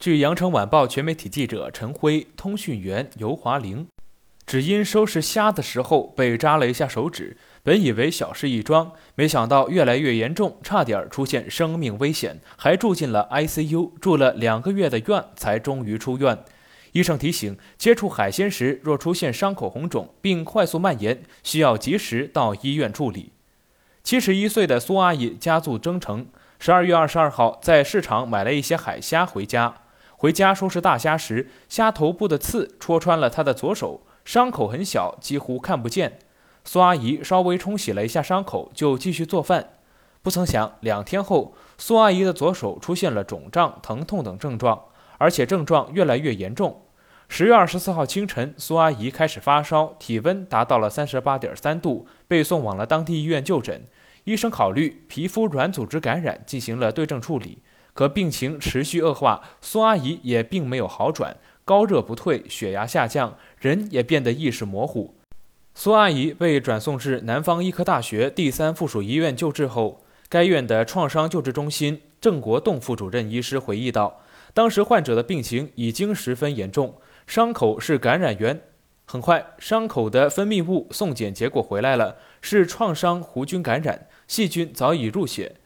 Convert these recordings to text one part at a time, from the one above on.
据羊城晚报全媒体记者陈辉、通讯员尤华玲，只因收拾虾的时候被扎了一下手指，本以为小事一桩，没想到越来越严重，差点出现生命危险，还住进了 ICU，住了两个月的院才终于出院。医生提醒：接触海鲜时若出现伤口红肿并快速蔓延，需要及时到医院处理。七十一岁的苏阿姨家住增城，十二月二十二号在市场买了一些海虾回家。回家收拾大虾时，虾头部的刺戳穿了他的左手，伤口很小，几乎看不见。苏阿姨稍微冲洗了一下伤口，就继续做饭。不曾想，两天后，苏阿姨的左手出现了肿胀、疼痛等症状，而且症状越来越严重。十月二十四号清晨，苏阿姨开始发烧，体温达到了三十八点三度，被送往了当地医院就诊。医生考虑皮肤软组织感染，进行了对症处理。可病情持续恶化，苏阿姨也并没有好转，高热不退，血压下降，人也变得意识模糊。苏阿姨被转送至南方医科大学第三附属医院救治后，该院的创伤救治中心郑国栋副主任医师回忆道：“当时患者的病情已经十分严重，伤口是感染源。很快，伤口的分泌物送检结果回来了，是创伤弧菌感染，细菌早已入血。”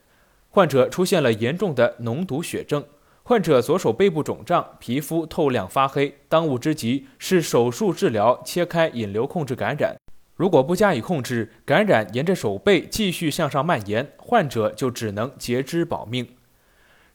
患者出现了严重的脓毒血症，患者左手背部肿胀，皮肤透亮发黑。当务之急是手术治疗，切开引流，控制感染。如果不加以控制，感染沿着手背继续向上蔓延，患者就只能截肢保命。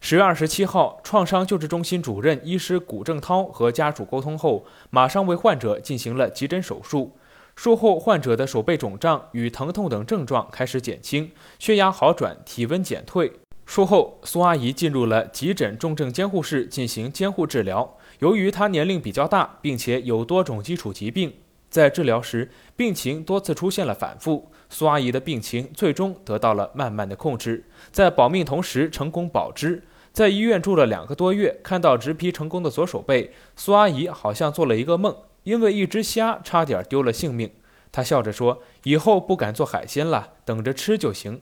十月二十七号，创伤救治中心主任医师古正涛和家属沟通后，马上为患者进行了急诊手术。术后，患者的手背肿胀与疼痛等症状开始减轻，血压好转，体温减退。术后，苏阿姨进入了急诊重症监护室进行监护治疗。由于她年龄比较大，并且有多种基础疾病，在治疗时病情多次出现了反复。苏阿姨的病情最终得到了慢慢的控制，在保命同时成功保肢。在医院住了两个多月，看到植皮成功的左手背，苏阿姨好像做了一个梦。因为一只虾差点丢了性命，他笑着说：“以后不敢做海鲜了，等着吃就行。”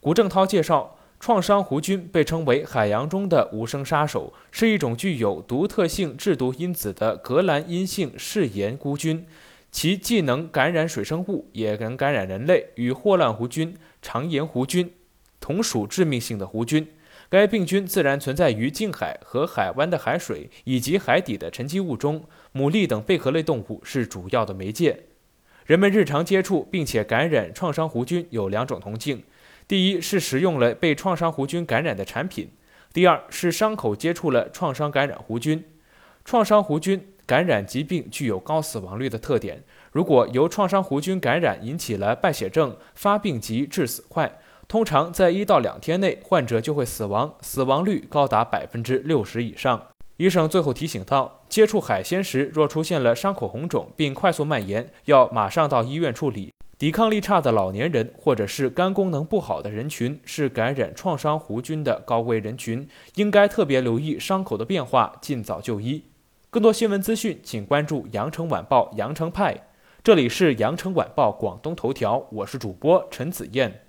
古正涛介绍，创伤弧菌被称为海洋中的无声杀手，是一种具有独特性致毒因子的革兰阴性嗜盐孤菌，其既能感染水生物，也能感染人类，与霍乱弧菌、肠炎弧菌同属致命性的弧菌。该病菌自然存在于近海和海湾的海水以及海底的沉积物中，牡蛎等贝壳类动物是主要的媒介。人们日常接触并且感染创伤弧菌有两种途径：第一是使用了被创伤弧菌感染的产品；第二是伤口接触了创伤感染弧菌。创伤弧菌感染疾病具有高死亡率的特点，如果由创伤弧菌感染引起了败血症，发病即致死快。通常在一到两天内，患者就会死亡，死亡率高达百分之六十以上。医生最后提醒道：接触海鲜时，若出现了伤口红肿并快速蔓延，要马上到医院处理。抵抗力差的老年人或者是肝功能不好的人群，是感染创伤弧菌的高危人群，应该特别留意伤口的变化，尽早就医。更多新闻资讯，请关注羊城晚报羊城派。这里是羊城晚报广东头条，我是主播陈子燕。